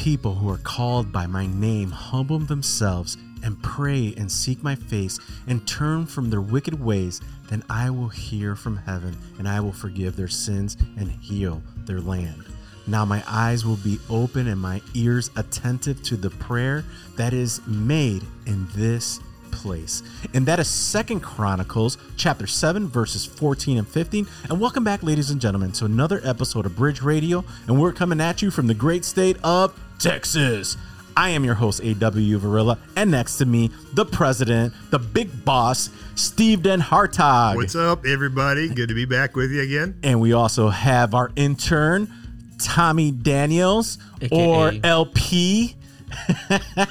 People who are called by my name humble themselves and pray and seek my face and turn from their wicked ways, then I will hear from heaven and I will forgive their sins and heal their land. Now my eyes will be open and my ears attentive to the prayer that is made in this place. And that is Second Chronicles chapter 7 verses 14 and 15. And welcome back ladies and gentlemen to another episode of Bridge Radio and we're coming at you from the great state of Texas. I am your host AW Varilla and next to me the president, the big boss, Steve Den Hartog. What's up everybody? Good to be back with you again. And we also have our intern Tommy Daniels AKA. or LP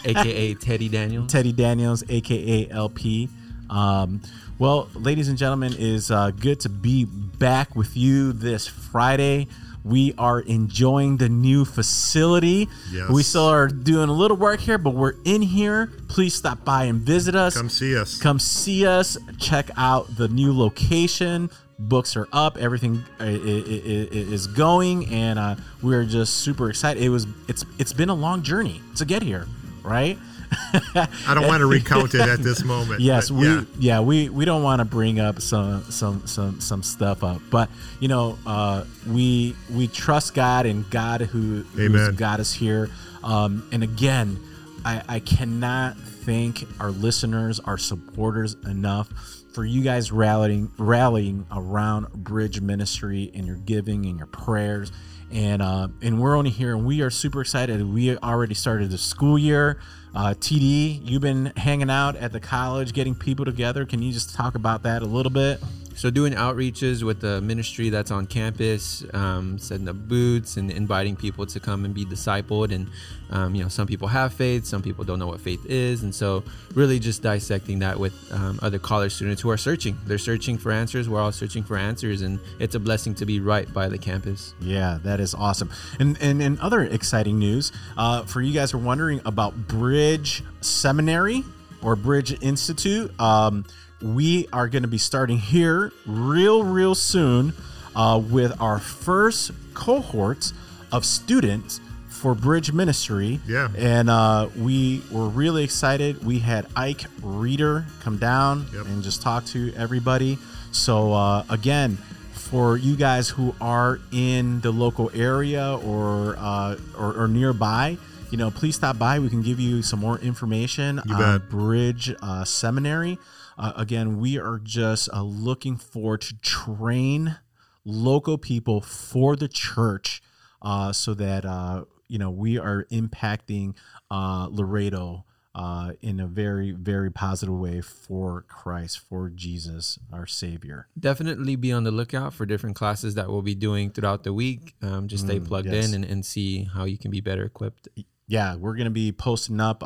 aka Teddy Daniels. Teddy Daniels, aka LP. Um, well, ladies and gentlemen, is uh, good to be back with you this Friday. We are enjoying the new facility. Yes. We still are doing a little work here, but we're in here. Please stop by and visit us. Come see us. Come see us. Check out the new location books are up everything is going and uh, we're just super excited it was it's it's been a long journey to get here right I don't want to recount it at this moment. Yes, we yeah. yeah. we we don't want to bring up some some some some stuff up, but you know, uh, we we trust God and God who who's got us here. Um, and again, I, I cannot thank our listeners, our supporters enough for you guys rallying rallying around Bridge Ministry and your giving and your prayers. And uh, and we're only here, and we are super excited. We already started the school year. Uh, TD, you've been hanging out at the college, getting people together. Can you just talk about that a little bit? So doing outreaches with the ministry that's on campus, um, setting up booths and inviting people to come and be discipled. And um, you know, some people have faith, some people don't know what faith is, and so really just dissecting that with um, other college students who are searching. They're searching for answers. We're all searching for answers, and it's a blessing to be right by the campus. Yeah, that is awesome. And and, and other exciting news uh, for you guys who are wondering about Bridge Seminary or Bridge Institute. Um, we are going to be starting here real, real soon uh, with our first cohorts of students for Bridge Ministry. Yeah. And uh, we were really excited. We had Ike Reeder come down yep. and just talk to everybody. So, uh, again, for you guys who are in the local area or, uh, or, or nearby, you know, please stop by. We can give you some more information you on bet. Bridge uh, Seminary. Uh, again, we are just uh, looking forward to train local people for the church uh, so that uh, you know we are impacting uh, Laredo uh, in a very very positive way for Christ for Jesus our Savior. Definitely be on the lookout for different classes that we'll be doing throughout the week. Um, just stay mm, plugged yes. in and, and see how you can be better equipped. Yeah, we're gonna be posting up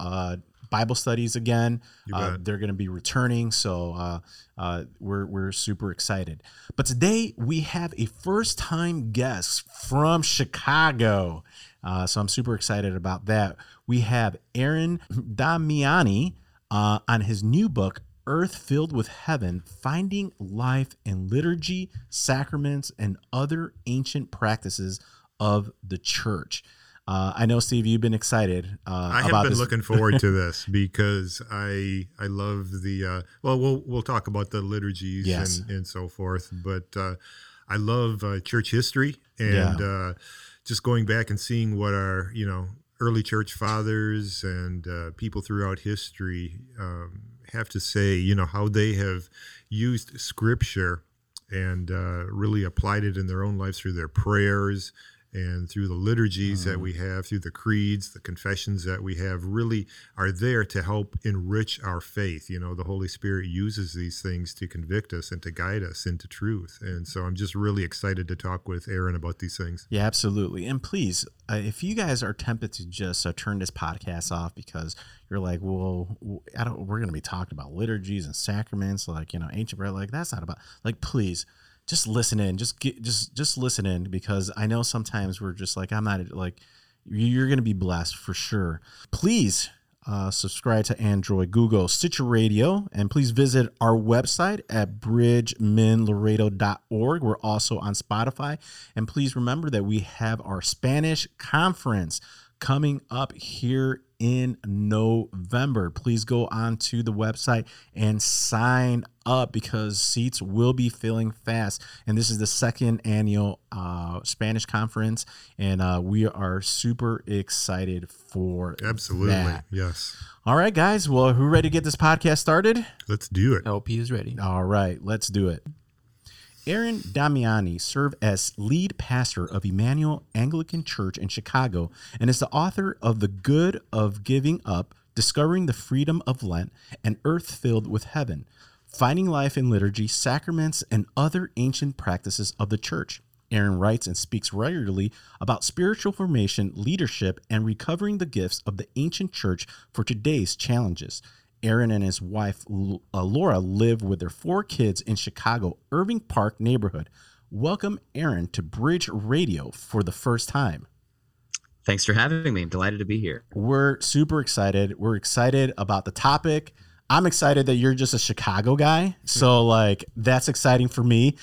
Bible studies again. Uh, they're going to be returning, so uh, uh, we're we're super excited. But today we have a first time guest from Chicago, uh, so I'm super excited about that. We have Aaron Damiani uh, on his new book. Earth Filled with Heaven, Finding Life in Liturgy, Sacraments, and Other Ancient Practices of the Church. Uh, I know, Steve, you've been excited. Uh, I have been this. looking forward to this because I I love the uh, well we'll we'll talk about the liturgies yes. and, and so forth, but uh, I love uh, church history and yeah. Uh, just going back and seeing what our you know early church fathers and people throughout history um, have to say. You know how they have used Scripture and really applied it in their own lives through their prayers and through the liturgies that we have, through the creeds, the confessions that we have, really are there to help enrich our faith. You know, the Holy Spirit uses these things to convict us and to guide us into truth. And so I'm just really excited to talk with Aaron about these things. Yeah, absolutely. And please, uh, if you guys are tempted to just uh, turn this podcast off because you're like, well, I don't, we're going to be talking about liturgies and sacraments, like, you know, ancient prayer, like, that's not about, like, please just listen in just get just just listen in because i know sometimes we're just like i'm not like you're going to be blessed for sure. Please uh, subscribe to android google stitcher radio and please visit our website at bridgeminlaredo.org we're also on spotify. And please remember that we have our spanish conference coming up here in November. Please go on to the website and sign up because seats will be filling fast. And this is the second annual uh, Spanish conference, and uh, we are super excited for absolutely that. yes. All right, guys. Well, who ready to get this podcast started? Let's do it. LP is ready. All right, let's do it. Aaron Damiani served as lead pastor of Immanuel Anglican Church in Chicago and is the author of The Good of Giving Up, Discovering the Freedom of Lent, and Earth Filled with Heaven, Finding Life in Liturgy, Sacraments, and Other Ancient Practices of the Church. Aaron writes and speaks regularly about spiritual formation, leadership, and recovering the gifts of the ancient church for today's challenges. Aaron and his wife uh, Laura live with their four kids in Chicago Irving Park neighborhood. Welcome Aaron to Bridge Radio for the first time. Thanks for having me. I'm delighted to be here. We're super excited. We're excited about the topic. I'm excited that you're just a Chicago guy. So like that's exciting for me.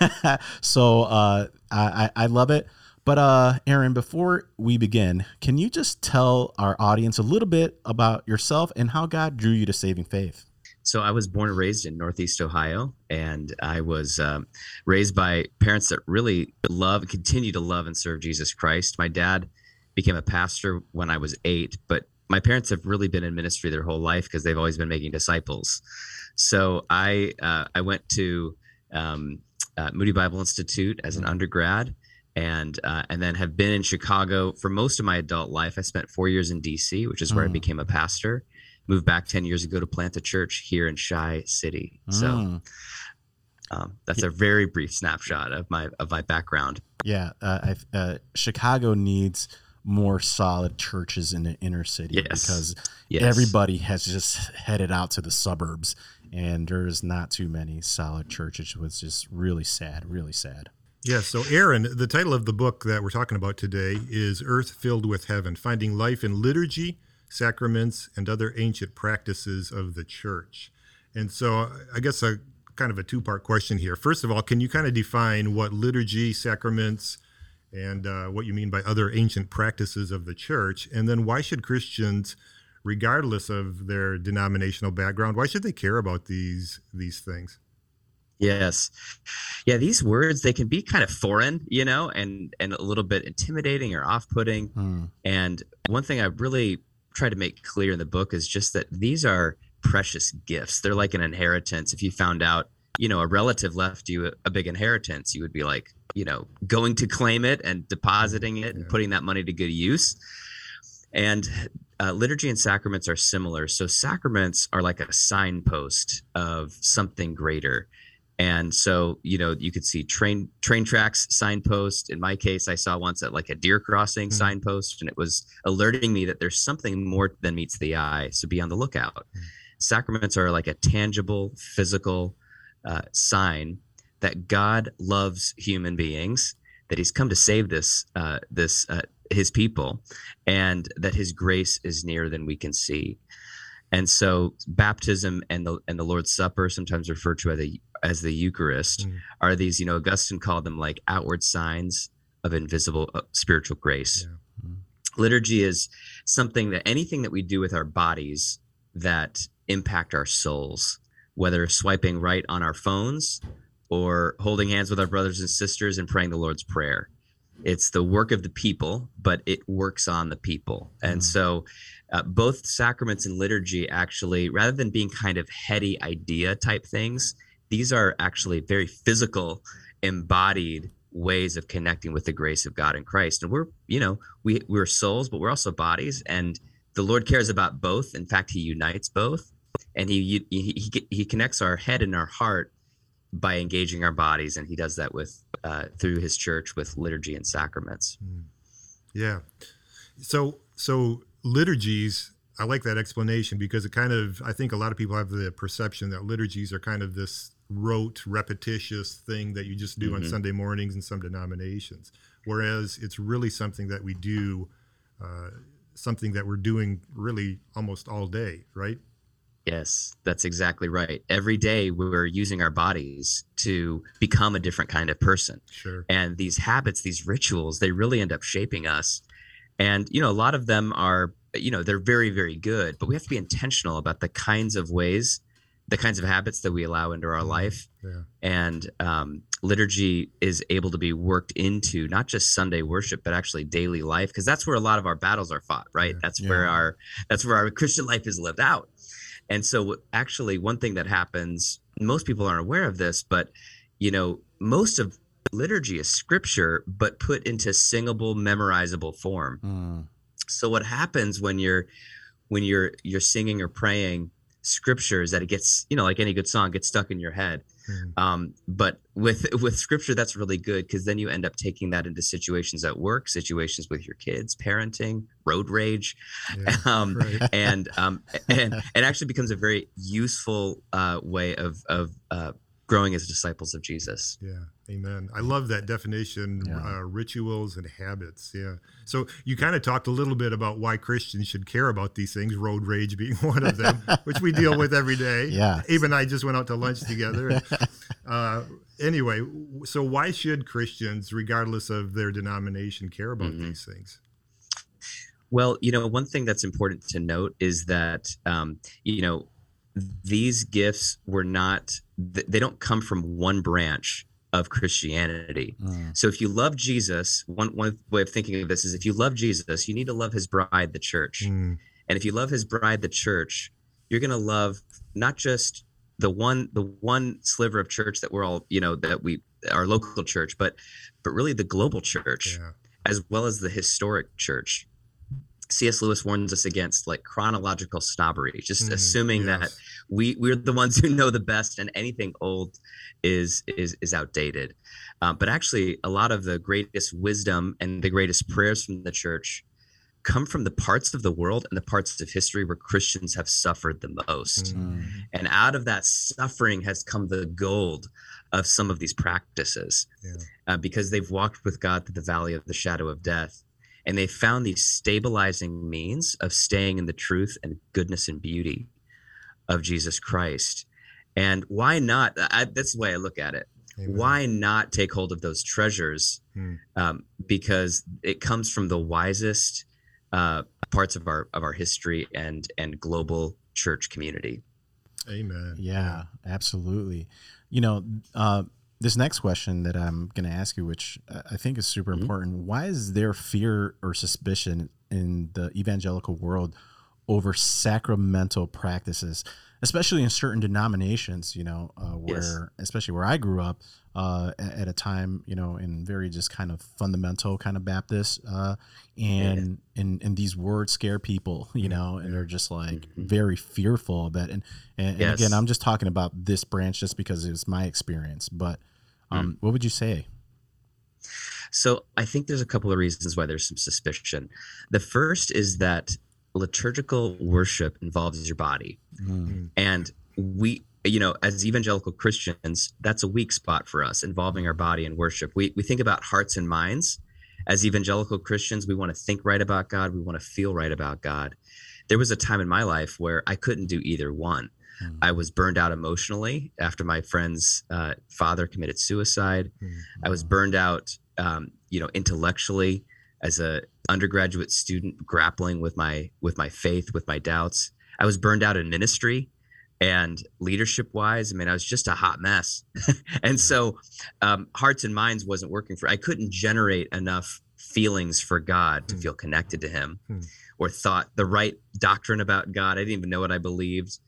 so uh, I, I love it. But uh, Aaron, before we begin, can you just tell our audience a little bit about yourself and how God drew you to saving faith? So I was born and raised in Northeast Ohio, and I was um, raised by parents that really love continue to love and serve Jesus Christ. My dad became a pastor when I was eight, but my parents have really been in ministry their whole life because they've always been making disciples. So I uh, I went to um, uh, Moody Bible Institute as an undergrad and uh, and then have been in Chicago for most of my adult life. I spent four years in D.C., which is where mm. I became a pastor. Moved back ten years ago to plant a church here in Chi City. So mm. um, that's a very brief snapshot of my of my background. Yeah, uh, uh, Chicago needs more solid churches in the inner city yes. because yes. everybody has just headed out to the suburbs, and there's not too many solid churches. It's just really sad, really sad. Yeah, so Aaron, the title of the book that we're talking about today is Earth Filled with Heaven Finding Life in Liturgy, Sacraments, and Other Ancient Practices of the Church. And so I guess a kind of a two part question here. First of all, can you kind of define what liturgy, sacraments, and uh, what you mean by other ancient practices of the church? And then why should Christians, regardless of their denominational background, why should they care about these these things? Yes. Yeah, these words they can be kind of foreign, you know, and and a little bit intimidating or off-putting. Mm. And one thing I really try to make clear in the book is just that these are precious gifts. They're like an inheritance. If you found out, you know, a relative left you a, a big inheritance, you would be like, you know, going to claim it and depositing it yeah. and putting that money to good use. And uh, liturgy and sacraments are similar. So sacraments are like a signpost of something greater and so you know you could see train train tracks signpost in my case i saw once at like a deer crossing mm-hmm. signpost and it was alerting me that there's something more than meets the eye so be on the lookout mm-hmm. sacraments are like a tangible physical uh, sign that god loves human beings that he's come to save this uh, this uh, his people and that his grace is nearer than we can see and so baptism and the and the Lord's Supper, sometimes referred to as the as the Eucharist, mm. are these, you know, Augustine called them like outward signs of invisible uh, spiritual grace. Yeah. Mm. Liturgy is something that anything that we do with our bodies that impact our souls, whether swiping right on our phones or holding hands with our brothers and sisters and praying the Lord's Prayer. It's the work of the people, but it works on the people. And mm. so uh, both sacraments and liturgy actually, rather than being kind of heady idea type things, these are actually very physical, embodied ways of connecting with the grace of God in Christ. And we're, you know, we we're souls, but we're also bodies, and the Lord cares about both. In fact, He unites both, and He He He, he connects our head and our heart by engaging our bodies, and He does that with uh, through His church with liturgy and sacraments. Hmm. Yeah. So so liturgies i like that explanation because it kind of i think a lot of people have the perception that liturgies are kind of this rote repetitious thing that you just do mm-hmm. on sunday mornings in some denominations whereas it's really something that we do uh, something that we're doing really almost all day right Yes, that's exactly right. Every day we're using our bodies to become a different kind of person. Sure. And these habits, these rituals, they really end up shaping us and you know a lot of them are you know they're very very good but we have to be intentional about the kinds of ways the kinds of habits that we allow into our mm-hmm. life yeah. and um, liturgy is able to be worked into not just sunday worship but actually daily life because that's where a lot of our battles are fought right yeah. that's yeah. where our that's where our christian life is lived out and so actually one thing that happens most people aren't aware of this but you know most of liturgy is scripture but put into singable memorizable form mm. so what happens when you're when you're you're singing or praying scripture is that it gets you know like any good song gets stuck in your head mm. um, but with with scripture that's really good because then you end up taking that into situations at work situations with your kids parenting road rage yeah, um, right. and um, and it actually becomes a very useful uh, way of of uh, growing as disciples of jesus yeah Amen. I love that definition yeah. uh, rituals and habits. Yeah. So you kind of talked a little bit about why Christians should care about these things, road rage being one of them, which we deal with every day. Yeah. Even I just went out to lunch together. uh, anyway, so why should Christians, regardless of their denomination, care about mm-hmm. these things? Well, you know, one thing that's important to note is that, um, you know, these gifts were not, they don't come from one branch of Christianity. Mm. So if you love Jesus, one one way of thinking of this is if you love Jesus, you need to love his bride, the church. Mm. And if you love his bride, the church, you're going to love not just the one the one sliver of church that we're all, you know, that we our local church, but but really the global church yeah. as well as the historic church. C.S. Lewis warns us against like chronological snobbery, just mm, assuming yes. that we we're the ones who know the best, and anything old is is is outdated. Uh, but actually, a lot of the greatest wisdom and the greatest prayers from the church come from the parts of the world and the parts of history where Christians have suffered the most. Mm. And out of that suffering has come the gold of some of these practices yeah. uh, because they've walked with God through the valley of the shadow of death and they found these stabilizing means of staying in the truth and goodness and beauty of Jesus Christ. And why not? I, that's the way I look at it. Amen. Why not take hold of those treasures? Hmm. Um, because it comes from the wisest uh, parts of our of our history and and global church community. Amen. Yeah, absolutely. You know, uh, this next question that I'm going to ask you, which I think is super mm-hmm. important, why is there fear or suspicion in the evangelical world over sacramental practices, especially in certain denominations? You know, uh, where yes. especially where I grew up uh, at, a time, you know, in very just kind of fundamental kind of Baptist, uh, and yeah. and and these words scare people, you know, and they're just like mm-hmm. very fearful of it. And and, yes. and, again, I'm just talking about this branch just because it was my experience. But um, mm. what would you say? So I think there's a couple of reasons why there's some suspicion. The first is that liturgical worship involves your body, mm. and we you know, as evangelical Christians, that's a weak spot for us involving our body in worship. We, we think about hearts and minds. As evangelical Christians, we want to think right about God, we want to feel right about God. There was a time in my life where I couldn't do either one. Mm. I was burned out emotionally after my friend's uh, father committed suicide. Mm. I was burned out, um, you know, intellectually as a undergraduate student grappling with my with my faith, with my doubts. I was burned out in ministry and leadership wise i mean i was just a hot mess and so um, hearts and minds wasn't working for i couldn't generate enough feelings for god to hmm. feel connected to him hmm. or thought the right doctrine about god i didn't even know what i believed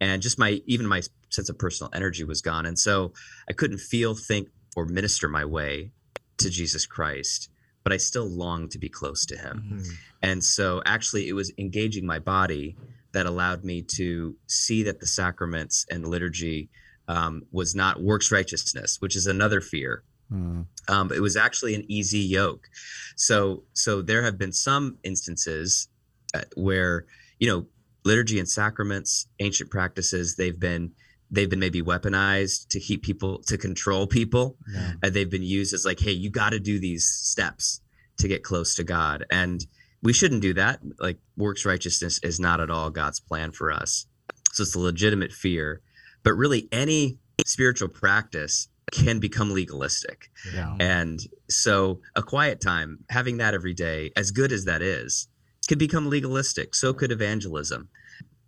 and just my even my sense of personal energy was gone and so i couldn't feel think or minister my way to jesus christ but i still longed to be close to him mm-hmm. and so actually it was engaging my body that allowed me to see that the sacraments and liturgy um, was not works righteousness, which is another fear. Mm. Um, it was actually an easy yoke. So, so there have been some instances uh, where you know liturgy and sacraments, ancient practices, they've been they've been maybe weaponized to keep people to control people. Yeah. And they've been used as like, hey, you got to do these steps to get close to God. And we shouldn't do that. Like works righteousness is not at all God's plan for us. So it's a legitimate fear. But really, any spiritual practice can become legalistic. Yeah. And so a quiet time, having that every day, as good as that is, could become legalistic. So could evangelism.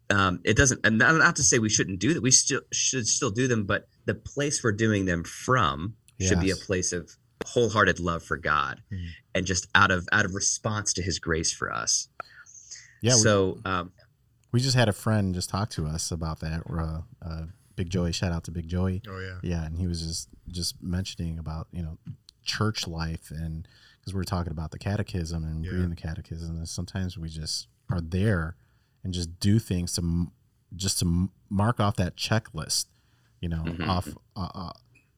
Um, it doesn't, and not, not, to say we shouldn't do that. We still should still do them, but the place we're doing them from yes. should be a place of wholehearted love for God, mm-hmm. and just out of out of response to His grace for us. Yeah. So we, um, we just had a friend just talk to us about that. Uh, uh, Big Joey, shout out to Big Joey. Oh yeah. Yeah, and he was just just mentioning about you know church life and because we are talking about the catechism and yeah. reading the catechism and sometimes we just are there and just do things to just to mark off that checklist you know mm-hmm. off uh, uh,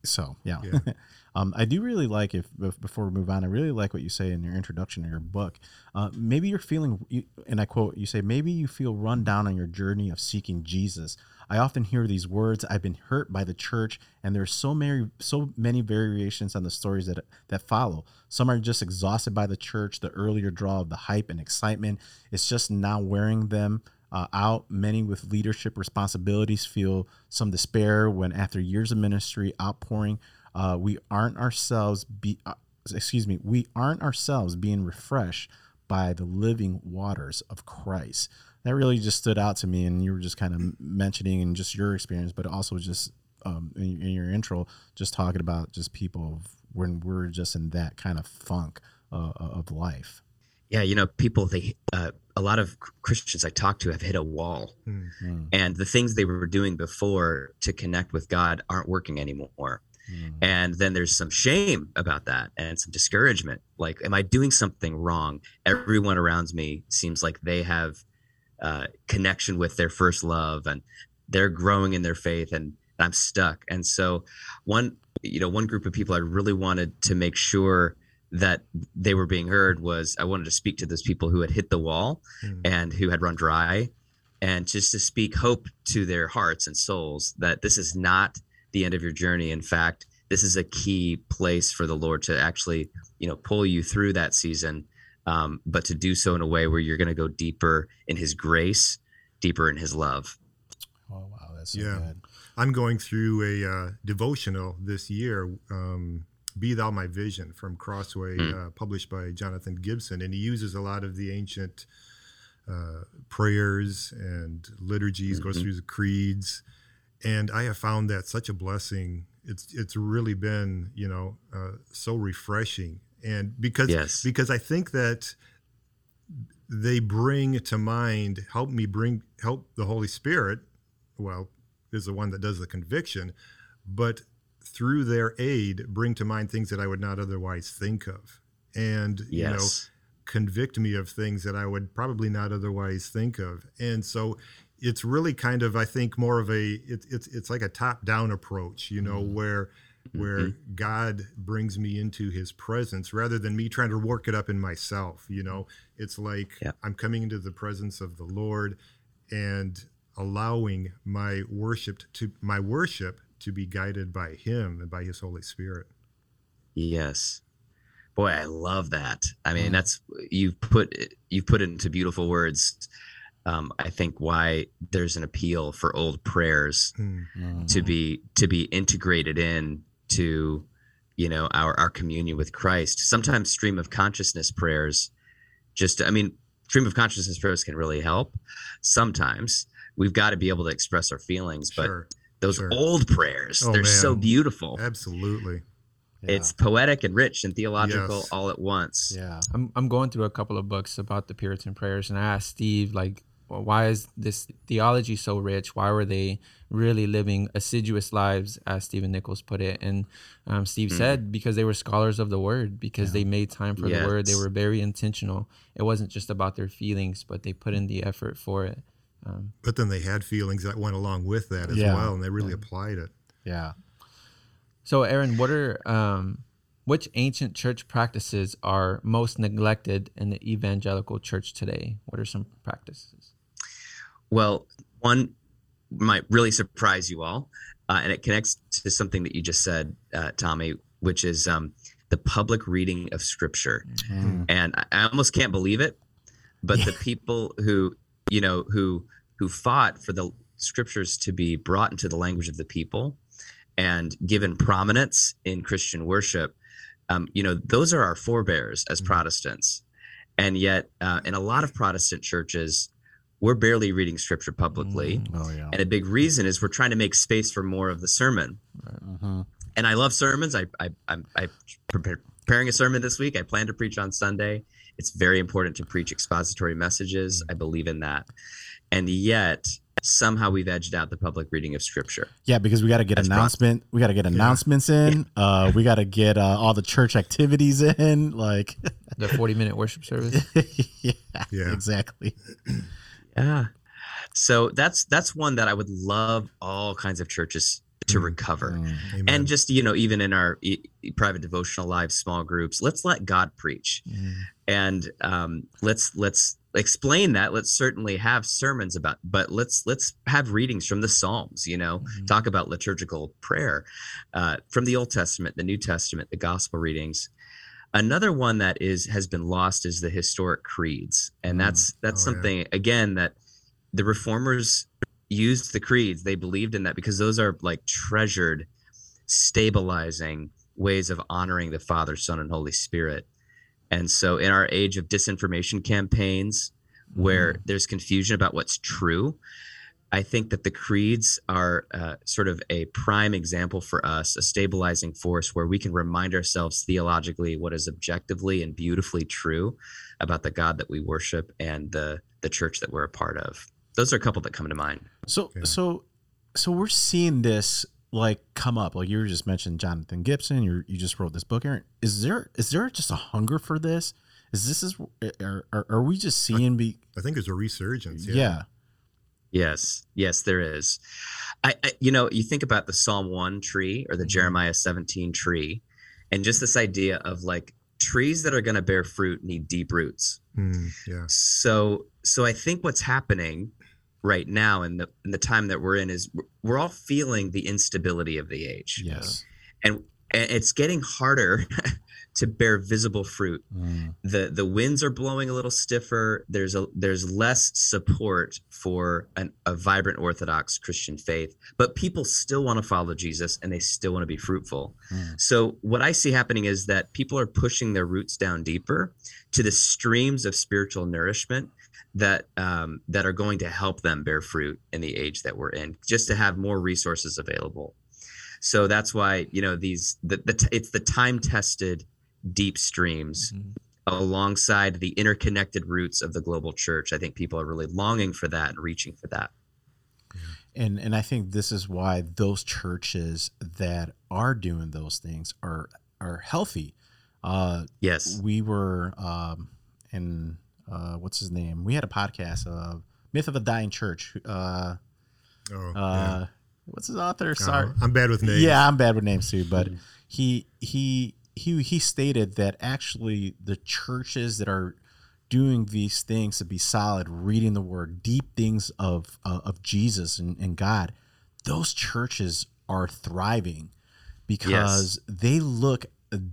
so yeah, yeah. um, i do really like if before we move on i really like what you say in your introduction to your book uh, maybe you're feeling and i quote you say maybe you feel run down on your journey of seeking jesus I often hear these words. I've been hurt by the church, and there's so many, so many variations on the stories that that follow. Some are just exhausted by the church, the earlier draw of the hype and excitement. It's just now wearing them uh, out. Many with leadership responsibilities feel some despair when, after years of ministry outpouring, uh, we aren't ourselves be. Uh, excuse me, we aren't ourselves being refreshed by the living waters of Christ that really just stood out to me. And you were just kind of mentioning and just your experience, but also just um, in, in, your intro, just talking about just people when we're just in that kind of funk uh, uh, of life. Yeah, you know, people they uh, a lot of Christians I talk to have hit a wall, mm-hmm. and the things they were doing before to connect with God aren't working anymore. Mm. And then there's some shame about that and some discouragement. Like, am I doing something wrong? Everyone around me seems like they have uh, connection with their first love and they're growing in their faith and I'm stuck. And so one, you know, one group of people I really wanted to make sure that they were being heard was I wanted to speak to those people who had hit the wall mm. and who had run dry and just to speak hope to their hearts and souls that this is not the end of your journey. In fact, this is a key place for the Lord to actually, you know, pull you through that season um, but to do so in a way where you're going to go deeper in His grace, deeper in His love. Oh wow, that's so yeah. Good. I'm going through a uh, devotional this year. Um, be Thou My Vision from Crossway, mm. uh, published by Jonathan Gibson. And he uses a lot of the ancient uh, prayers and liturgies, mm-hmm. goes through the creeds. And I have found that such a blessing. It's, it's really been, you know, uh, so refreshing and because yes. because I think that they bring to mind help me bring help the Holy Spirit. Well, is the one that does the conviction, but through their aid, bring to mind things that I would not otherwise think of, and yes. you know, convict me of things that I would probably not otherwise think of. And so, it's really kind of I think more of a it, it's it's like a top down approach, you know, mm. where where mm-hmm. God brings me into his presence rather than me trying to work it up in myself. You know, it's like yeah. I'm coming into the presence of the Lord and allowing my worship to my worship to be guided by him and by his Holy Spirit. Yes. Boy, I love that. I mean, mm. that's you've put you've put it into beautiful words. Um, I think why there's an appeal for old prayers mm-hmm. to be to be integrated in to you know our our communion with Christ. Sometimes stream of consciousness prayers just I mean stream of consciousness prayers can really help. Sometimes we've got to be able to express our feelings, but sure, those sure. old prayers, oh, they're man. so beautiful. Absolutely. Yeah. It's poetic and rich and theological yes. all at once. Yeah. I'm I'm going through a couple of books about the Puritan prayers and I asked Steve like well, why is this theology so rich? Why were they really living assiduous lives, as Stephen Nichols put it? And um, Steve mm. said because they were scholars of the word, because yeah. they made time for yes. the word. They were very intentional. It wasn't just about their feelings, but they put in the effort for it. Um, but then they had feelings that went along with that as yeah. well, and they really yeah. applied it. Yeah. So, Aaron, what are um, which ancient church practices are most neglected in the evangelical church today? What are some practices? Well, one might really surprise you all, uh, and it connects to something that you just said, uh, Tommy, which is um, the public reading of Scripture. Mm-hmm. And I, I, almost can't believe it, but yeah. the people who you know who who fought for the Scriptures to be brought into the language of the people and given prominence in Christian worship, um, you know, those are our forebears as mm-hmm. Protestants. And yet, uh, in a lot of Protestant churches, we're barely reading scripture publicly. Mm, oh, yeah. And a big reason is we're trying to make space for more of the sermon. Uh-huh. And I love sermons. I, I, I'm, I preparing a sermon this week. I plan to preach on Sunday. It's very important to preach expository messages. I believe in that. And yet, somehow we've edged out the public reading of scripture. Yeah, because we got to get That's announcement. We got to get announcements in. Yeah. Uh, we got to get uh, all the church activities in. Like the forty-minute worship service. yeah, yeah, exactly. Yeah. So that's that's one that I would love all kinds of churches to mm. recover. Mm, and just you know even in our e- private devotional lives small groups let's let god preach mm. and um, let's let's explain that let's certainly have sermons about but let's let's have readings from the psalms you know mm-hmm. talk about liturgical prayer uh, from the old testament the new testament the gospel readings another one that is has been lost is the historic creeds and mm. that's that's oh, something yeah. again that the reformers used the creeds they believed in that because those are like treasured stabilizing ways of honoring the father son and holy spirit and so, in our age of disinformation campaigns, where mm. there's confusion about what's true, I think that the creeds are uh, sort of a prime example for us, a stabilizing force where we can remind ourselves theologically what is objectively and beautifully true about the God that we worship and the the church that we're a part of. Those are a couple that come to mind. So, so, so we're seeing this like come up like you were just mentioned jonathan gibson you you just wrote this book Aaron. is there is there just a hunger for this is this is are, are, are we just seeing be i think there's a resurgence yeah, yeah. Yes yes there is I, I, you know you think about the psalm 1 tree or the mm-hmm. jeremiah 17 tree and just this idea of like trees that are going to bear fruit need deep roots mm, yeah so so i think what's happening right now in the in the time that we're in is we're all feeling the instability of the age. Yes. And it's getting harder to bear visible fruit. Mm. The the winds are blowing a little stiffer. There's a there's less support for an, a vibrant Orthodox Christian faith, but people still want to follow Jesus and they still want to be fruitful. Mm. So what I see happening is that people are pushing their roots down deeper to the streams of spiritual nourishment that um, that are going to help them bear fruit in the age that we're in, just to have more resources available. So that's why you know these the, the it's the time tested deep streams mm-hmm. alongside the interconnected roots of the global church. I think people are really longing for that and reaching for that. And and I think this is why those churches that are doing those things are are healthy. Uh, yes, we were um, in uh, what's his name? We had a podcast of Myth of a Dying Church. Uh, oh, uh, yeah. What's his author? Sorry, I'm bad with names. Yeah, I'm bad with names too. But he he he he stated that actually the churches that are doing these things to be solid, reading the Word, deep things of uh, of Jesus and, and God, those churches are thriving because yes. they look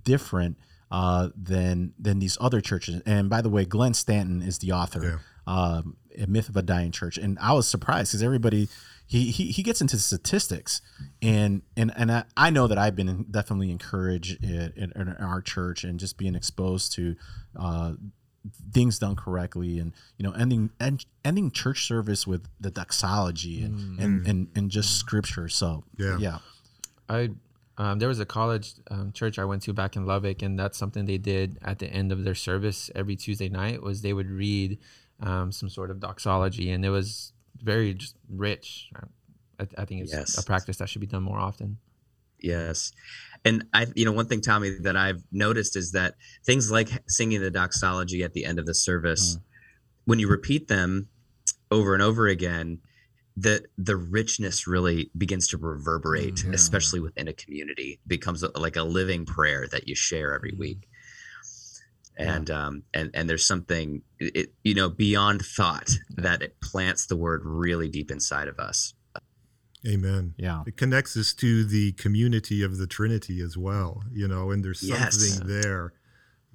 different uh, than than these other churches. And by the way, Glenn Stanton is the author, yeah. um, a myth of a dying church. And I was surprised because everybody he, he he gets into statistics, and and and I, I know that I've been definitely encouraged in, in, in our church and just being exposed to. Uh, things done correctly and you know ending end, ending church service with the doxology and mm. and, and and just scripture so yeah yeah i um, there was a college um, church I went to back in Lubbock, and that's something they did at the end of their service every Tuesday night. Was they would read um, some sort of doxology, and it was very just rich. I, I think it's yes. a practice that should be done more often. Yes, and I, you know, one thing, Tommy, that I've noticed is that things like singing the doxology at the end of the service, mm. when you repeat them over and over again, the the richness really begins to reverberate mm-hmm. especially within a community it becomes a, like a living prayer that you share every mm-hmm. week and yeah. um and and there's something it, you know beyond thought that it plants the word really deep inside of us amen yeah it connects us to the community of the trinity as well you know and there's something yes. there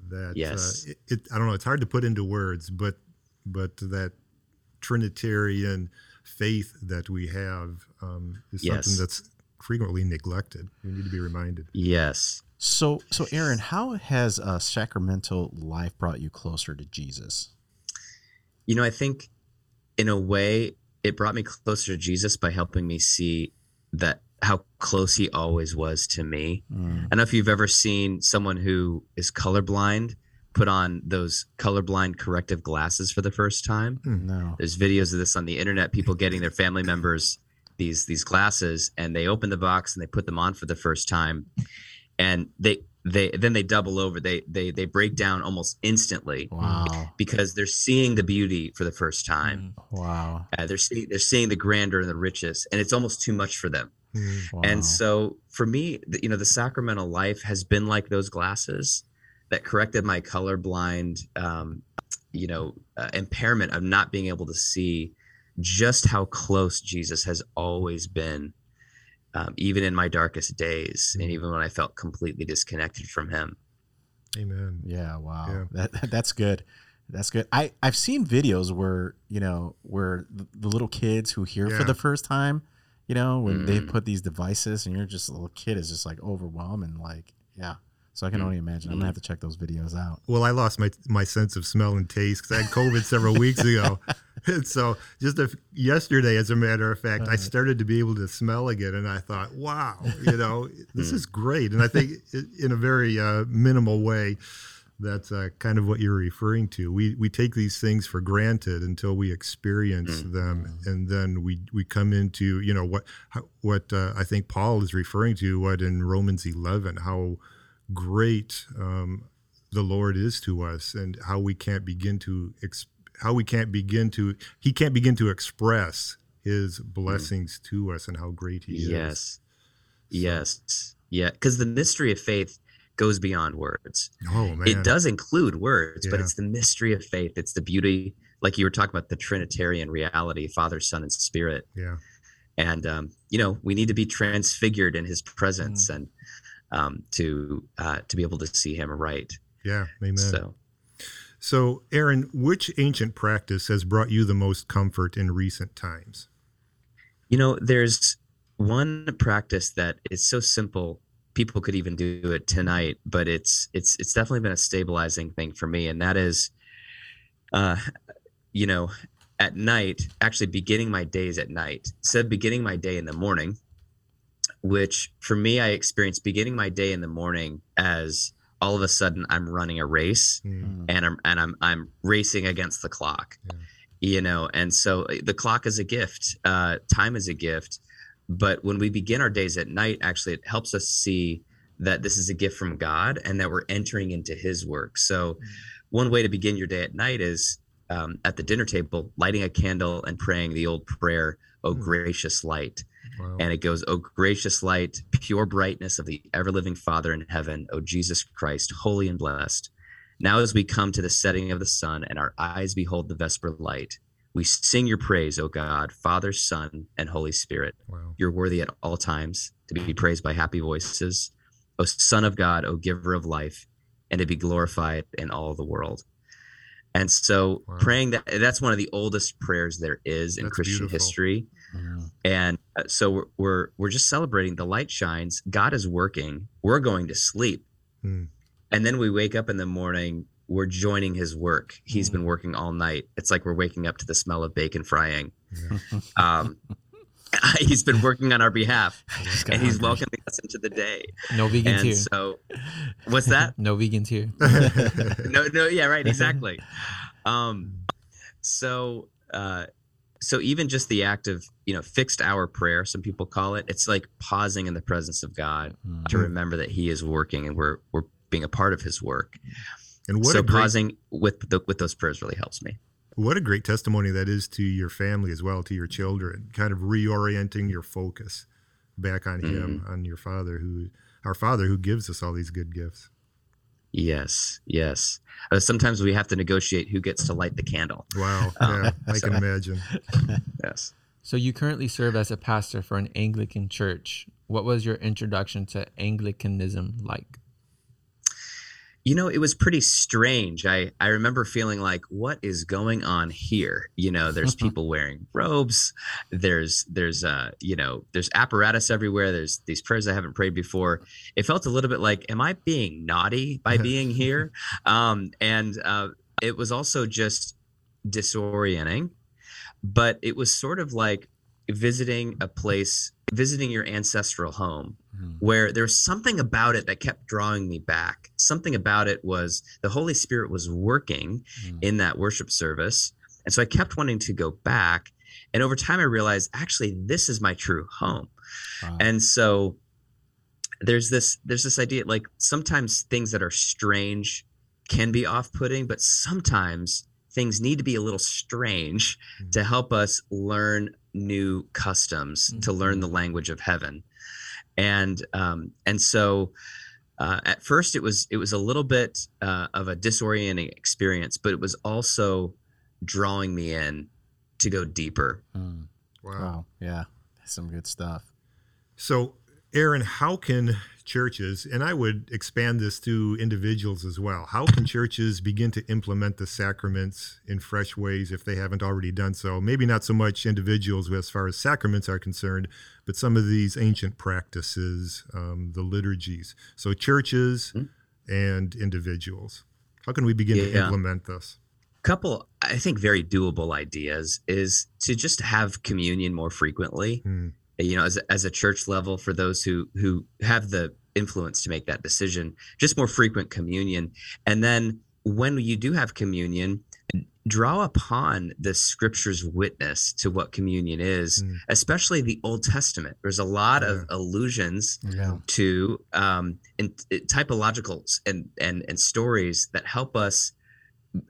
that uh, yes. Uh, it, it, i don't know it's hard to put into words but but that trinitarian faith that we have um, is yes. something that's frequently neglected. We need to be reminded. Yes. So, so Aaron, how has a sacramental life brought you closer to Jesus? You know, I think in a way it brought me closer to Jesus by helping me see that how close he always was to me. Mm. I don't know if you've ever seen someone who is colorblind put on those colorblind corrective glasses for the first time. Hmm. No. There's videos of this on the internet, people getting their family members these these glasses and they open the box and they put them on for the first time and they they then they double over they they they break down almost instantly wow because they're seeing the beauty for the first time mm. wow uh, they're seeing they're seeing the grandeur and the riches and it's almost too much for them mm. wow. and so for me you know the sacramental life has been like those glasses that corrected my colorblind um, you know uh, impairment of not being able to see just how close Jesus has always been, um, even in my darkest days, and mm-hmm. even when I felt completely disconnected from Him. Amen. Yeah. Wow. Yeah. That that's good. That's good. I I've seen videos where you know where the, the little kids who hear yeah. for the first time, you know, when mm. they put these devices, and you're just a little kid is just like overwhelmed and like yeah. So I can only imagine. I'm gonna have to check those videos out. Well, I lost my my sense of smell and taste because I had COVID several weeks ago, and so just a, yesterday, as a matter of fact, uh, I started to be able to smell again, and I thought, wow, you know, this is great. And I think in a very uh, minimal way, that's uh, kind of what you're referring to. We we take these things for granted until we experience mm. them, and then we we come into you know what what uh, I think Paul is referring to. What in Romans 11, how great um, the Lord is to us, and how we can't begin to exp- how we can't begin to he can't begin to express his blessings mm. to us and how great he yes. is. Yes. Yes. Yeah, because the mystery of faith goes beyond words. Oh man. It does include words, yeah. but it's the mystery of faith. It's the beauty, like you were talking about the Trinitarian reality, Father, Son, and Spirit. Yeah. And um, you know, we need to be transfigured in his presence mm. and um, to uh, to be able to see him right. Yeah, amen. So so, Aaron, which ancient practice has brought you the most comfort in recent times? You know, there's one practice that is so simple people could even do it tonight but it's it's it's definitely been a stabilizing thing for me and that is uh you know at night actually beginning my days at night instead of beginning my day in the morning which for me i experience beginning my day in the morning as all of a sudden I'm running a race mm. and I'm and I'm I'm racing against the clock. Yeah. You know, and so uh, the clock is a gift. Uh, time is a gift. But when we begin our days at night, actually it helps us see that this is a gift from God and that we're entering into his work. So mm. one way to begin your day at night is um, at the dinner table, lighting a candle and praying the old prayer, "Oh mm. gracious light." Wow. And it goes, O gracious light, pure brightness of the ever living Father in heaven, O Jesus Christ, holy and blessed. Now, as we come to the setting of the sun and our eyes behold the vesper light, we sing your praise, O God, Father, Son, and Holy Spirit. Wow. You're worthy at all times to be praised by happy voices. O Son of God, O giver of life, and to be glorified in all the world. And so, wow. praying that that's one of the oldest prayers there is in that's Christian beautiful. history. Mm-hmm. And uh, so we're, we're, we're just celebrating the light shines. God is working. We're going to sleep. Mm. And then we wake up in the morning, we're joining his work. He's mm. been working all night. It's like we're waking up to the smell of bacon frying. Yeah. Um, he's been working on our behalf and he's welcoming us into the day. No vegans and here. So what's that? no vegans here. no, no, yeah, right, exactly. Um, so uh, so even just the act of you know fixed hour prayer some people call it it's like pausing in the presence of god mm-hmm. to remember that he is working and we're we're being a part of his work and what so great, pausing with the, with those prayers really helps me what a great testimony that is to your family as well to your children kind of reorienting your focus back on mm-hmm. him on your father who our father who gives us all these good gifts Yes, yes. Uh, sometimes we have to negotiate who gets to light the candle. Wow. Um, yeah, I so, can imagine. yes. So you currently serve as a pastor for an Anglican church. What was your introduction to Anglicanism like? You know, it was pretty strange. I, I remember feeling like, what is going on here? You know, there's people wearing robes. There's, there's, uh, you know, there's apparatus everywhere. There's these prayers I haven't prayed before. It felt a little bit like, am I being naughty by being here? Um, and uh, it was also just disorienting, but it was sort of like visiting a place, visiting your ancestral home mm-hmm. where there's something about it that kept drawing me back. Something about it was the Holy Spirit was working mm-hmm. in that worship service. And so I kept wanting to go back. And over time, I realized actually, this is my true home. Wow. And so there's this there's this idea like sometimes things that are strange can be off-putting but sometimes things need to be a little strange mm-hmm. to help us learn new customs mm-hmm. to learn the language of heaven and um, and so uh, at first it was it was a little bit uh, of a disorienting experience, but it was also drawing me in to go deeper. Mm. Wow. wow, yeah, some good stuff. So, Aaron, how can churches, and I would expand this to individuals as well. How can churches begin to implement the sacraments in fresh ways if they haven't already done so? Maybe not so much individuals as far as sacraments are concerned, but some of these ancient practices, um, the liturgies. So, churches mm-hmm. and individuals. How can we begin yeah. to implement this? A couple i think very doable ideas is to just have communion more frequently mm. You know as, as a church level for those who who have the influence to make that decision just more frequent communion and then when you do have communion draw upon the scripture's witness to what communion is mm. especially the old testament there's a lot yeah. of allusions yeah. to um in, in typologicals and and and stories that help us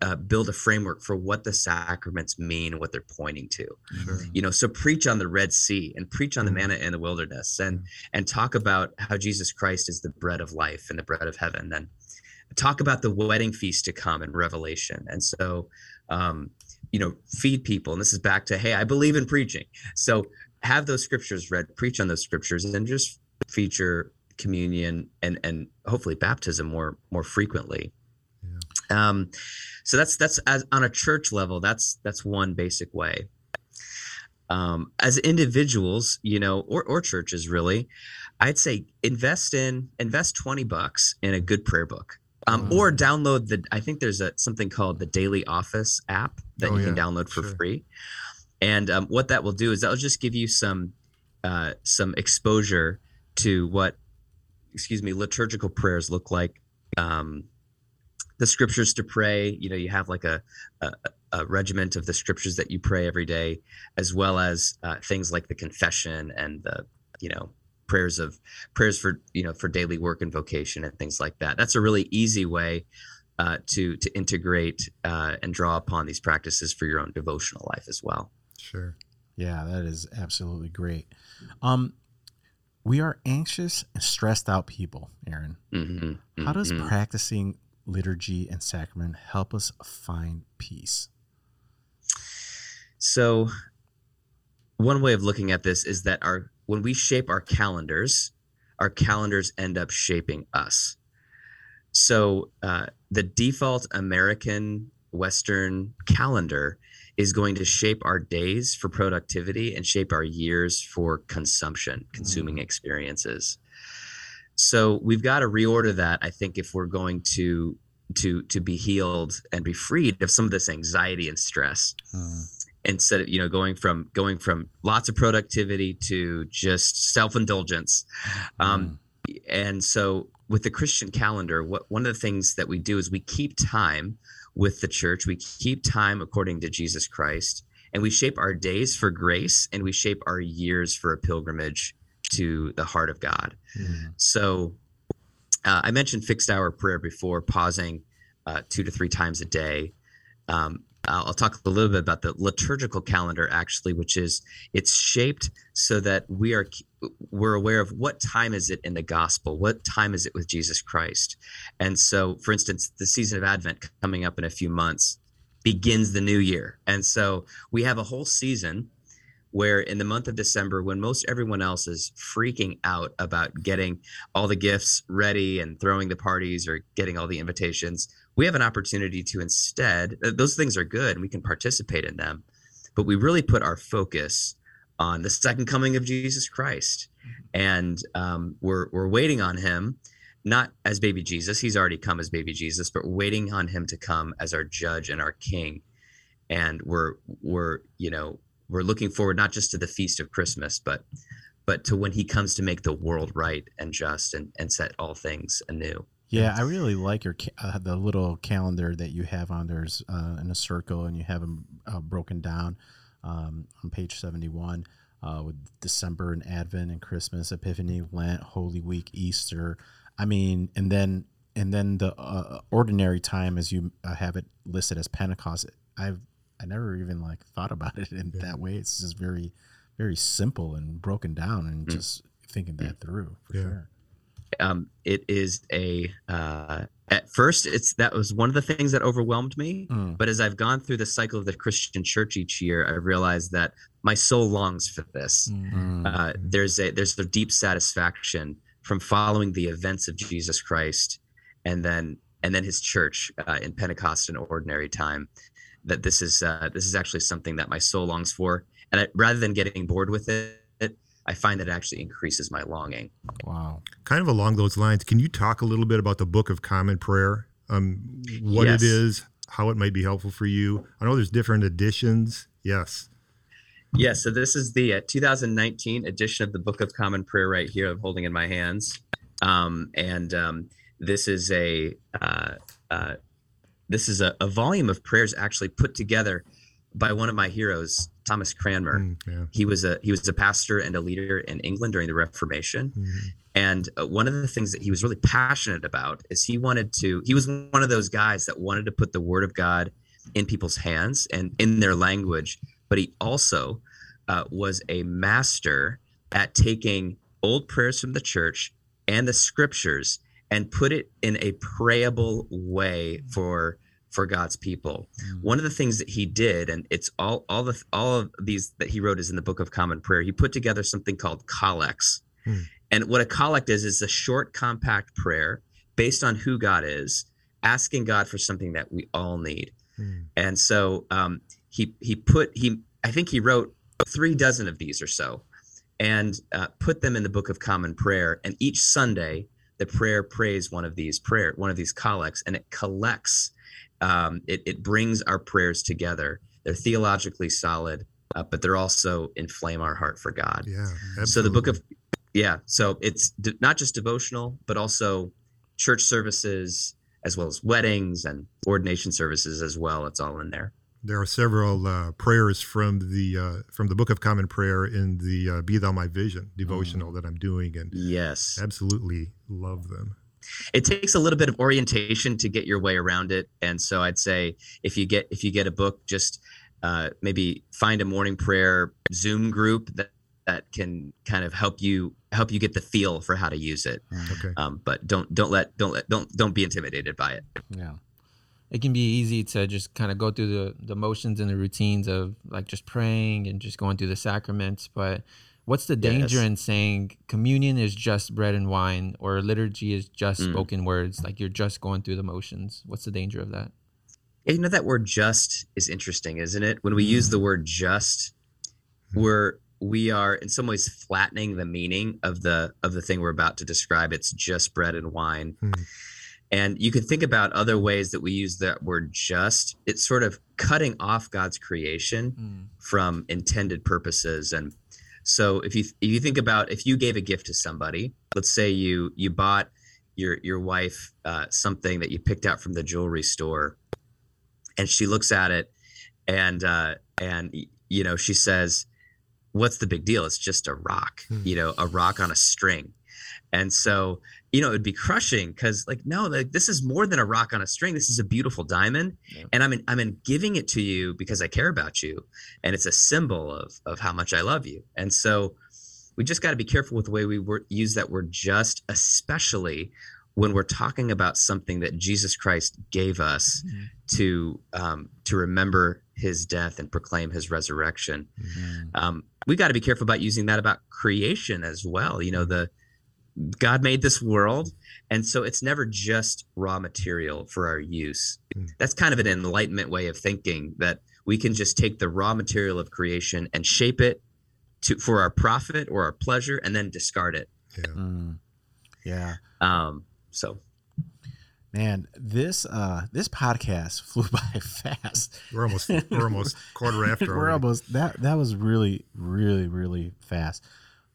uh, build a framework for what the sacraments mean and what they're pointing to sure. you know so preach on the red sea and preach on the mm-hmm. manna in the wilderness and mm-hmm. and talk about how jesus christ is the bread of life and the bread of heaven then talk about the wedding feast to come in revelation and so um, you know feed people and this is back to hey i believe in preaching so have those scriptures read preach on those scriptures and just feature communion and and hopefully baptism more more frequently. Um so that's that's as on a church level that's that's one basic way um, as individuals you know or, or churches really i'd say invest in invest 20 bucks in a good prayer book um, mm. or download the i think there's a something called the daily office app that oh, you can download for sure. free and um, what that will do is that'll just give you some uh, some exposure to what excuse me liturgical prayers look like um, the scriptures to pray. You know, you have like a, a, a regiment of the scriptures that you pray every day, as well as uh, things like the confession and the, you know, prayers of prayers for you know for daily work and vocation and things like that. That's a really easy way uh, to to integrate uh, and draw upon these practices for your own devotional life as well. Sure. Yeah, that is absolutely great. Um, we are anxious and stressed out people, Aaron. Mm-hmm, mm-hmm. How does mm-hmm. practicing liturgy, and sacrament help us find peace? So, one way of looking at this is that our when we shape our calendars, our calendars end up shaping us. So, uh, the default American Western calendar is going to shape our days for productivity and shape our years for consumption, consuming mm. experiences. So we've got to reorder that. I think if we're going to to to be healed and be freed of some of this anxiety and stress. Hmm. Instead of you know going from going from lots of productivity to just self indulgence, um, hmm. and so with the Christian calendar, what one of the things that we do is we keep time with the church. We keep time according to Jesus Christ, and we shape our days for grace, and we shape our years for a pilgrimage to the heart of God. Mm. So uh, I mentioned fixed hour prayer before, pausing uh, two to three times a day. Um, I'll talk a little bit about the liturgical calendar actually, which is it's shaped so that we are we're aware of what time is it in the gospel, what time is it with Jesus Christ, and so for instance, the season of Advent coming up in a few months begins the new year, and so we have a whole season where in the month of December, when most everyone else is freaking out about getting all the gifts ready and throwing the parties or getting all the invitations, we have an opportunity to instead, those things are good and we can participate in them, but we really put our focus on the second coming of Jesus Christ. Mm-hmm. And um, we're, we're waiting on him, not as baby Jesus, he's already come as baby Jesus, but waiting on him to come as our judge and our king. And we're, we're, you know, we're looking forward not just to the feast of Christmas, but but to when he comes to make the world right and just and, and set all things anew. Yeah, I really like your uh, the little calendar that you have on there's uh, in a circle, and you have them uh, broken down um, on page seventy one uh, with December and Advent and Christmas, Epiphany, Lent, Holy Week, Easter. I mean, and then and then the uh, ordinary time as you uh, have it listed as Pentecost. I've I never even like thought about it in yeah. that way. It's just very, very simple and broken down, and mm. just thinking that through for yeah. sure. Um, it is a uh, at first it's that was one of the things that overwhelmed me mm. but as i've gone through the cycle of the christian church each year i realized that my soul longs for this mm. uh, there's a there's a deep satisfaction from following the events of jesus christ and then and then his church uh, in pentecost and ordinary time that this is uh, this is actually something that my soul longs for, and I, rather than getting bored with it, I find that it actually increases my longing. Wow. Kind of along those lines, can you talk a little bit about the Book of Common Prayer? Um, what yes. it is, how it might be helpful for you. I know there's different editions. Yes. Yes. So this is the uh, 2019 edition of the Book of Common Prayer right here. I'm holding in my hands, um, and um, this is a uh, uh, this is a, a volume of prayers actually put together by one of my heroes, Thomas Cranmer. Mm, yeah. He was a he was a pastor and a leader in England during the Reformation. Mm-hmm. And uh, one of the things that he was really passionate about is he wanted to he was one of those guys that wanted to put the word of God in people's hands and in their language, but he also uh, was a master at taking old prayers from the church and the scriptures and put it in a prayable way for for God's people. Mm. One of the things that he did, and it's all all the all of these that he wrote is in the Book of Common Prayer. He put together something called collects, mm. and what a collect is is a short, compact prayer based on who God is, asking God for something that we all need. Mm. And so um, he he put he I think he wrote three dozen of these or so, and uh, put them in the Book of Common Prayer. And each Sunday the prayer prays one of these prayer one of these collects and it collects um, it, it brings our prayers together. They're theologically solid uh, but they're also inflame our heart for god. Yeah absolutely. so the book of yeah so it's d- not just devotional but also church services as well as weddings and ordination services as well. It's all in there. There are several uh, prayers from the uh, from the Book of Common Prayer in the uh, "Be Thou My Vision" devotional mm. that I'm doing, and yes, absolutely love them. It takes a little bit of orientation to get your way around it, and so I'd say if you get if you get a book, just uh, maybe find a morning prayer Zoom group that that can kind of help you help you get the feel for how to use it. Mm. Okay. Um, but don't don't let don't let don't don't be intimidated by it. Yeah it can be easy to just kind of go through the, the motions and the routines of like just praying and just going through the sacraments. But what's the danger yes. in saying communion is just bread and wine or liturgy is just mm. spoken words? Like you're just going through the motions. What's the danger of that? You know, that word just is interesting, isn't it? When we use the word just, we're we are in some ways flattening the meaning of the of the thing we're about to describe. It's just bread and wine. Mm and you can think about other ways that we use that word just. It's sort of cutting off God's creation mm. from intended purposes. And so if you if you think about if you gave a gift to somebody, let's say you you bought your your wife uh, something that you picked out from the jewelry store, and she looks at it, and uh, and you know she says, "What's the big deal? It's just a rock, mm. you know, a rock on a string." And so you know, it would be crushing because like, no, like this is more than a rock on a string. This is a beautiful diamond. Yeah. And I'm in, I'm in giving it to you because I care about you. And it's a symbol of, of how much I love you. And so we just got to be careful with the way we wor- use that word just, especially when we're talking about something that Jesus Christ gave us mm-hmm. to, um, to remember his death and proclaim his resurrection. Mm-hmm. Um, we got to be careful about using that about creation as well. You know, the God made this world, and so it's never just raw material for our use. Mm-hmm. That's kind of an enlightenment way of thinking that we can just take the raw material of creation and shape it to for our profit or our pleasure, and then discard it. Yeah. Mm. Yeah. Um. So Man, this uh this podcast flew by fast. We're almost we're almost quarter after. we're almost that that was really really really fast.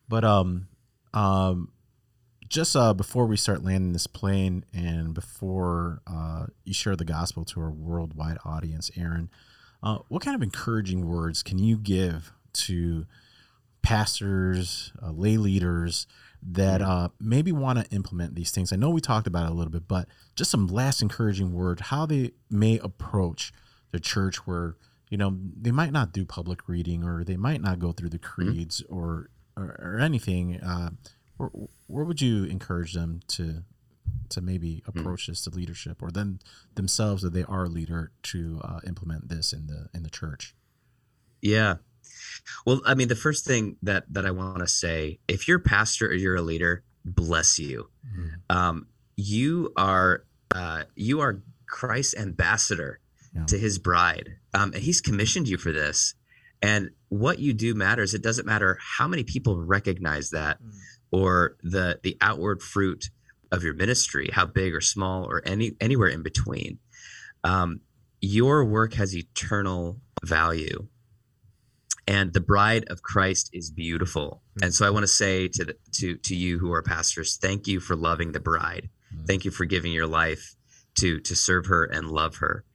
But um um just uh before we start landing this plane and before uh you share the gospel to our worldwide audience, Aaron, uh what kind of encouraging words can you give to pastors, uh, lay leaders, that mm-hmm. uh, maybe want to implement these things. I know we talked about it a little bit, but just some last encouraging word how they may approach the church where you know they might not do public reading or they might not go through the mm-hmm. creeds mm-hmm. or, or, or anything. Where, where would you encourage them to to maybe mm. approach mm-hmm. this to leadership or then themselves that they are a leader to uh, implement this in the in the church? Yeah, well, I mean, the first thing that that I want to say, if you're a pastor or you're a leader, bless you. Mm-hmm. Um, you are uh, you are Christ's ambassador yeah. to His bride, um, and He's commissioned you for this. And what you do matters. It doesn't matter how many people recognize that, mm. Or the the outward fruit of your ministry, how big or small, or any anywhere in between. Um, your work has eternal value and the bride of Christ is beautiful. And so I want to say to the, to to you who are pastors, thank you for loving the bride. Mm-hmm. Thank you for giving your life to to serve her and love her.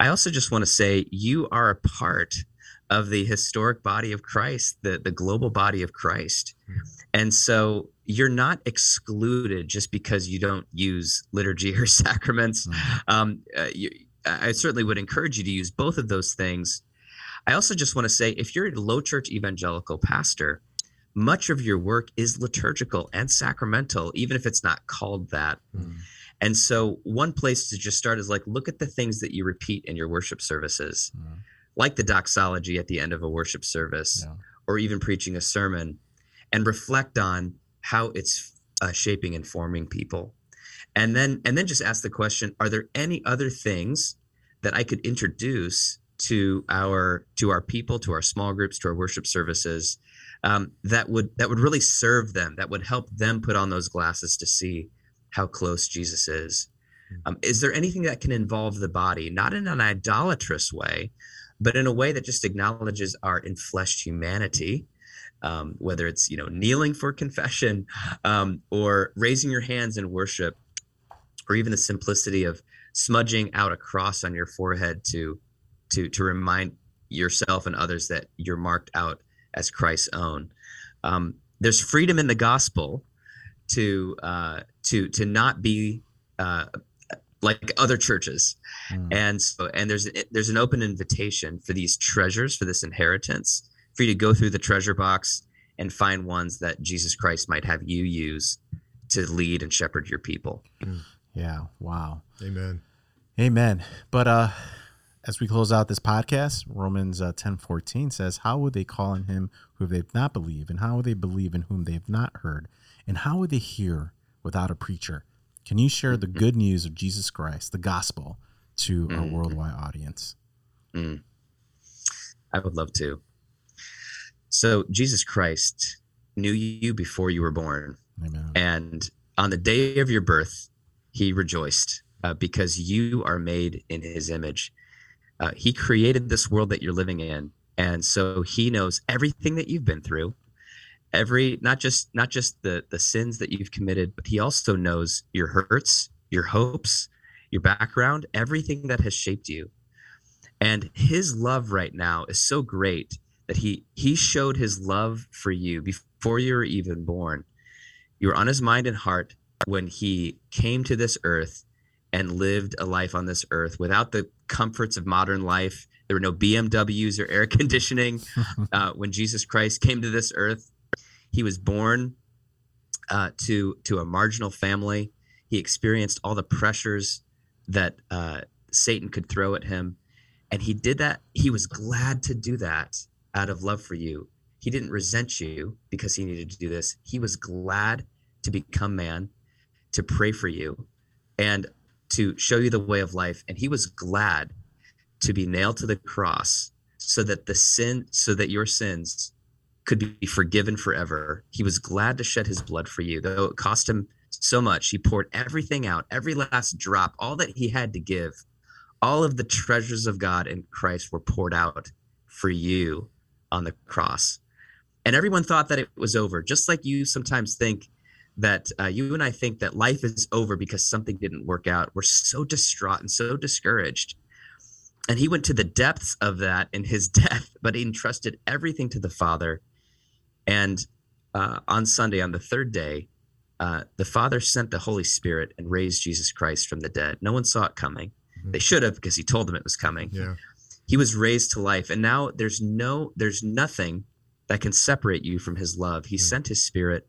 I also just want to say you are a part of the historic body of Christ, the the global body of Christ. Mm-hmm. And so you're not excluded just because you don't use liturgy or sacraments. Mm-hmm. Um, uh, you, I certainly would encourage you to use both of those things I also just want to say if you're a low church evangelical pastor, much of your work is liturgical and sacramental, even if it's not called that. Mm. And so, one place to just start is like look at the things that you repeat in your worship services, mm. Like the doxology at the end of a worship service, yeah. or even preaching a sermon, and reflect on how it's uh, shaping and forming people. And then, and then just ask the question: Are there any other things that I could introduce to our to our people, to our small groups, to our worship services, um, that would that would really serve them. That would help them put on those glasses to see how close Jesus is. Hmm. Um, is there anything that can involve the body, not in an idolatrous way, but in a way that just acknowledges our infleshed humanity? Um, whether it's you know kneeling for confession um, or raising your hands in worship, or even the simplicity of smudging out a cross on your forehead to to to remind yourself and others that you're marked out as Christ's own. Um, there's freedom in the gospel to uh, to to not be uh, like other churches, mm. and so and there's there's an open invitation for these treasures for this inheritance for you to go through the treasure box and find ones that Jesus Christ might have you use to lead and shepherd your people. Mm. Yeah. Wow. Amen. Amen. But uh as we close out this podcast, Romans uh, 10 14 says, How would they call on him who they've not believed? And how would they believe in whom they've not heard? And how would they hear without a preacher? Can you share the good news of Jesus Christ, the gospel, to mm-hmm. our worldwide audience? Mm. I would love to. So, Jesus Christ knew you before you were born. Amen. And on the day of your birth, he rejoiced uh, because you are made in his image. Uh, he created this world that you're living in, and so he knows everything that you've been through, every not just not just the the sins that you've committed, but he also knows your hurts, your hopes, your background, everything that has shaped you. And his love right now is so great that he he showed his love for you before you were even born. You were on his mind and heart when he came to this earth and lived a life on this earth without the comforts of modern life. There were no BMWs or air conditioning. Uh, when Jesus Christ came to this earth, he was born uh, to to a marginal family. He experienced all the pressures that uh, Satan could throw at him, And he did that. He was glad to do that out of love for you. He didn't resent you because he needed to do this. He was glad to become man, to pray for you, and to show you the way of life. And he was glad to be nailed to the cross so that the sin, so that your sins could be forgiven forever. He was glad to shed his blood for you, though it cost him so much. He poured everything out, every last drop, all that he had to give. All of the treasures of God in Christ were poured out for you on the cross. And everyone thought that it was over, just like you sometimes think that uh, you and I think that life is over because something didn't work out. We're so distraught and so discouraged. And he went to the depths of that in his death, but he entrusted everything to the Father. And uh, on Sunday, on the third day, uh, the Father sent the Holy Spirit and raised Jesus Christ from the dead. No one saw it coming. Mm-hmm. They should have because he told them it was coming. Yeah. He was raised to life, and now there's no, there's nothing that can separate you from His love. He mm-hmm. sent His Spirit,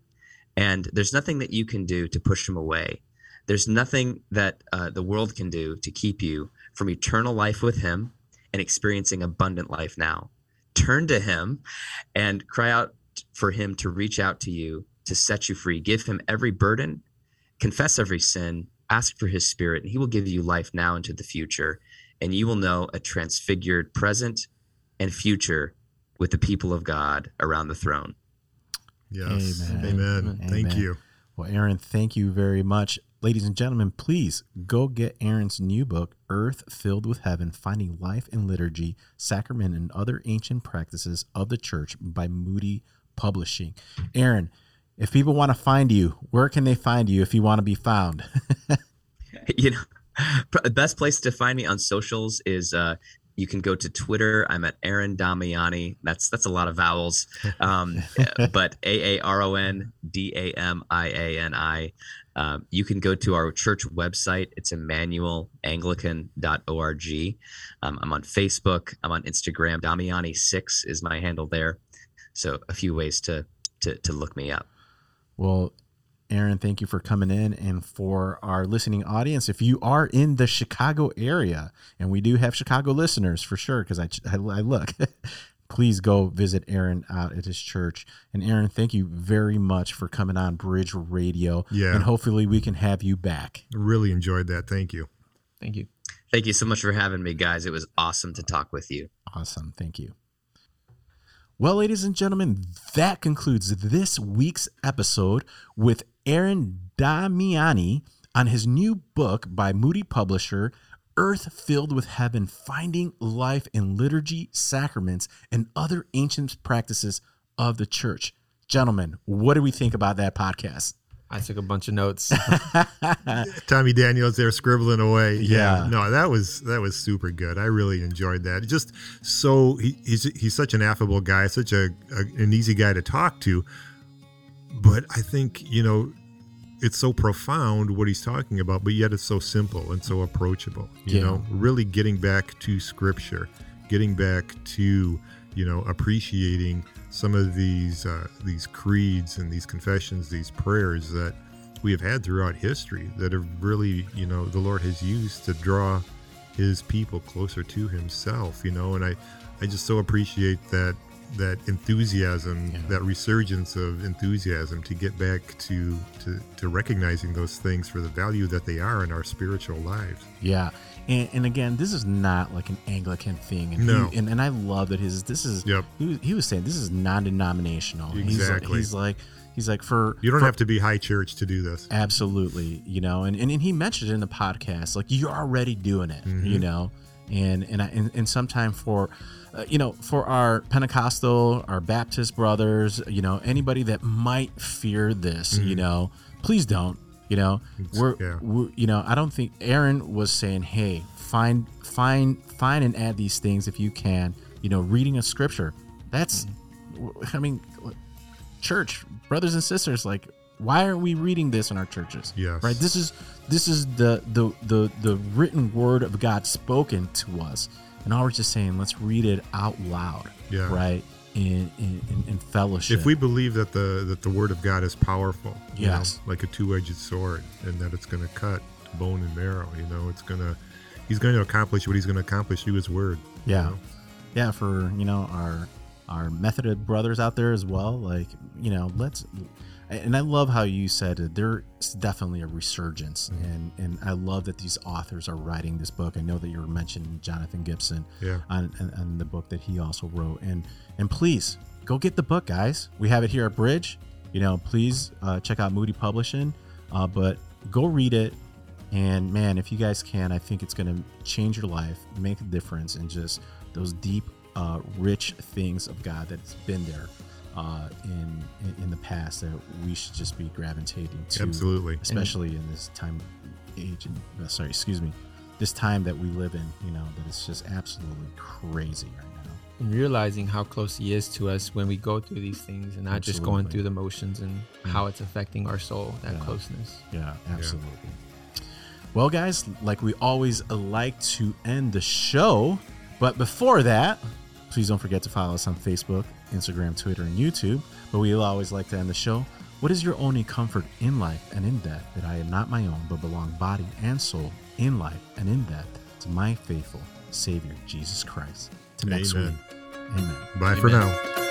and there's nothing that you can do to push Him away. There's nothing that uh, the world can do to keep you from eternal life with Him and experiencing abundant life now. Turn to Him and cry out for Him to reach out to you to set you free. Give him every burden, confess every sin, ask for his spirit, and he will give you life now into the future. And you will know a transfigured present and future with the people of God around the throne. Yes. Amen. Amen. Amen. Thank you. Well, Aaron, thank you very much. Ladies and gentlemen, please go get Aaron's new book, Earth Filled with Heaven Finding Life in Liturgy, Sacrament, and Other Ancient Practices of the Church by Moody Publishing. Aaron, if people want to find you, where can they find you if you want to be found? you know, the best place to find me on socials is uh, you can go to Twitter. I'm at Aaron Damiani. That's that's a lot of vowels, um, but A A R O N D A M I A N I. Um, you can go to our church website. It's immanuelanglican.org. Um, I'm on Facebook. I'm on Instagram. Damiani6 is my handle there. So a few ways to, to, to look me up. Well, Aaron, thank you for coming in. And for our listening audience, if you are in the Chicago area, and we do have Chicago listeners for sure, because I, I, I, look, please go visit Aaron out at his church. And Aaron, thank you very much for coming on Bridge Radio. Yeah. And hopefully we can have you back. Really enjoyed that. Thank you. Thank you. Thank you so much for having me, guys. It was awesome to talk with you. Awesome. Thank you. Well, ladies and gentlemen, that concludes this week's episode with Aaron Damiani on his new book by Moody Publisher, Earth Filled with Heaven Finding Life in Liturgy, Sacraments, and Other Ancient Practices of the Church. Gentlemen, what do we think about that podcast? I took a bunch of notes. Tommy Daniels there scribbling away. Yeah. yeah. No, that was that was super good. I really enjoyed that. Just so he, he's he's such an affable guy, such a, a, an easy guy to talk to. But I think you know it's so profound what he's talking about, but yet it's so simple and so approachable. You yeah. know, really getting back to scripture, getting back to you know appreciating some of these uh, these creeds and these confessions, these prayers that we have had throughout history that have really, you know, the Lord has used to draw His people closer to Himself. You know, and I, I just so appreciate that that enthusiasm, yeah. that resurgence of enthusiasm to get back to, to to recognizing those things for the value that they are in our spiritual lives. Yeah, and, and, again, this is not like an Anglican thing. And no. He, and, and I love that his this is. Yep. He, he was saying this is non-denominational. Exactly. He's like, he's like He's like for you don't for, have to be high church to do this. Absolutely, you know, and and, and he mentioned it in the podcast, like you're already doing it, mm-hmm. you know, and and I, and, and sometime for, uh, you know, for our Pentecostal, our Baptist brothers, you know, anybody that might fear this, mm-hmm. you know, please don't, you know, we're, yeah. we're, you know, I don't think Aaron was saying, hey, find, find, find and add these things if you can. You know, reading a scripture. That's, mm-hmm. I mean, church brothers and sisters, like, why aren't we reading this in our churches? Yes. Right. This is this is the the the the written word of God spoken to us, and all we're just saying, let's read it out loud. Yeah. Right in, in, in fellowship. If we believe that the that the word of God is powerful, yes, know, like a two edged sword, and that it's going to cut bone and marrow, you know, it's going to He's going to accomplish what He's going to accomplish through His word. Yeah. You know? Yeah, for, you know, our our Methodist brothers out there as well. Like, you know, let's and I love how you said that there's definitely a resurgence, mm-hmm. and and I love that these authors are writing this book. I know that you were mentioning Jonathan Gibson, yeah, on, on, on the book that he also wrote, and and please go get the book, guys. We have it here at Bridge. You know, please uh, check out Moody Publishing, uh, but go read it. And man, if you guys can, I think it's going to change your life, make a difference, and just those deep, uh, rich things of God that's been there uh, in, in the past that we should just be gravitating to. Absolutely, especially in this time, age, and uh, sorry, excuse me, this time that we live in. You know that it's just absolutely crazy right now. And realizing how close He is to us when we go through these things, and not absolutely. just going through the motions and yeah. how it's affecting our soul. That yeah. closeness. Yeah, absolutely. Yeah. Well, guys, like we always like to end the show, but before that, please don't forget to follow us on Facebook Instagram, Twitter, and YouTube. But we always like to end the show. What is your only comfort in life and in death that I am not my own, but belong body and soul in life and in death to my faithful Savior, Jesus Christ? To next Amen. week. Amen. Bye Amen. for now.